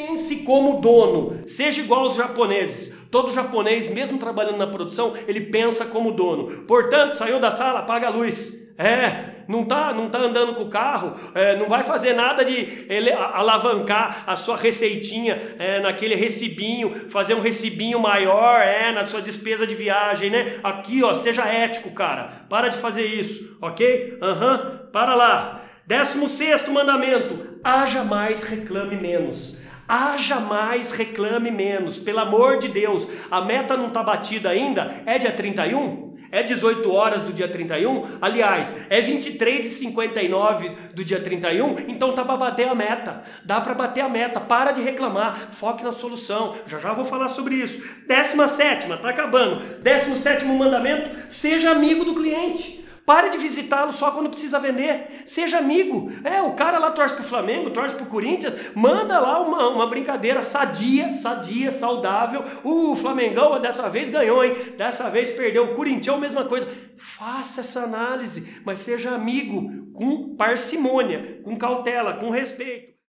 Pense como dono, seja igual aos japoneses. Todo japonês, mesmo trabalhando na produção, ele pensa como dono. Portanto, saiu da sala, apaga a luz. É, não tá, não tá andando com o carro, é, não vai fazer nada de ele, alavancar a sua receitinha é, naquele recibinho, fazer um recibinho maior, é, na sua despesa de viagem, né? Aqui, ó, seja ético, cara. Para de fazer isso, ok? Aham, uhum, para lá. Décimo sexto mandamento: haja mais, reclame menos. Haja mais, reclame menos. Pelo amor de Deus, a meta não está batida ainda? É dia 31? É 18 horas do dia 31? Aliás, é 23 e 59 do dia 31? Então tá para bater a meta. Dá para bater a meta. Para de reclamar. Foque na solução. Já já vou falar sobre isso. Décima sétima, tá acabando. Décimo sétimo mandamento: seja amigo do cliente. Pare de visitá-lo só quando precisa vender. Seja amigo. É, o cara lá torce pro Flamengo, torce pro Corinthians, manda lá uma, uma brincadeira sadia, sadia, saudável. Uh, o Flamengão dessa vez ganhou, hein? Dessa vez perdeu. O Corinthians, mesma coisa. Faça essa análise, mas seja amigo com parcimônia, com cautela, com respeito.